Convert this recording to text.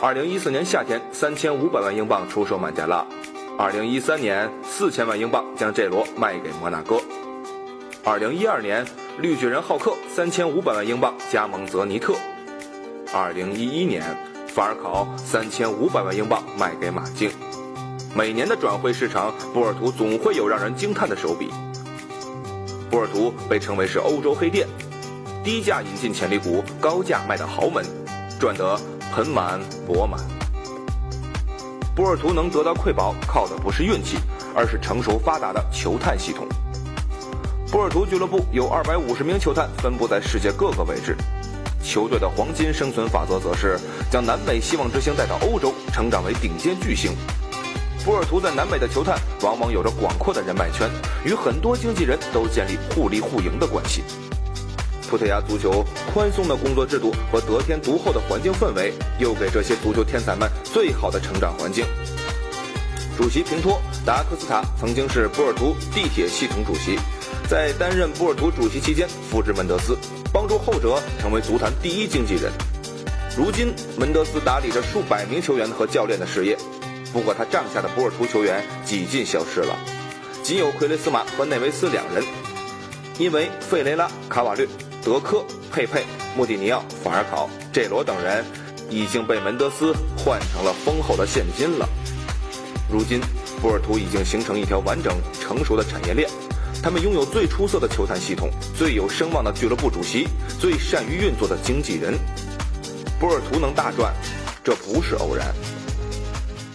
二零一四年夏天，三千五百万英镑出售曼加拉；二零一三年，四千万英镑将这罗卖给摩纳哥；二零一二年，绿巨人浩克三千五百万英镑加盟泽尼特；二零一一年，法尔考三千五百万英镑卖给马竞。每年的转会市场，波尔图总会有让人惊叹的手笔。波尔图被称为是欧洲黑店，低价引进潜力股，高价卖的豪门，赚得。盆满钵满，波尔图能得到瑰宝，靠的不是运气，而是成熟发达的球探系统。波尔图俱乐部有二百五十名球探，分布在世界各个位置。球队的黄金生存法则则是将南美希望之星带到欧洲，成长为顶尖巨星。波尔图在南美的球探往往有着广阔的人脉圈，与很多经纪人都建立互利互赢的关系。葡萄牙足球宽松的工作制度和得天独厚的环境氛围，又给这些足球天才们最好的成长环境。主席平托·达克斯塔曾经是波尔图地铁系统主席，在担任波尔图主席期间，扶植门德斯，帮助后者成为足坛第一经纪人。如今，门德斯打理着数百名球员和教练的事业，不过他帐下的波尔图球员几近消失了，仅有奎雷斯马和内维斯两人，因为费雷拉、卡瓦略。德科、佩佩、穆蒂尼奥、法尔考、这罗等人已经被门德斯换成了丰厚的现金了。如今，波尔图已经形成一条完整成熟的产业链，他们拥有最出色的球探系统、最有声望的俱乐部主席、最善于运作的经纪人。波尔图能大赚，这不是偶然。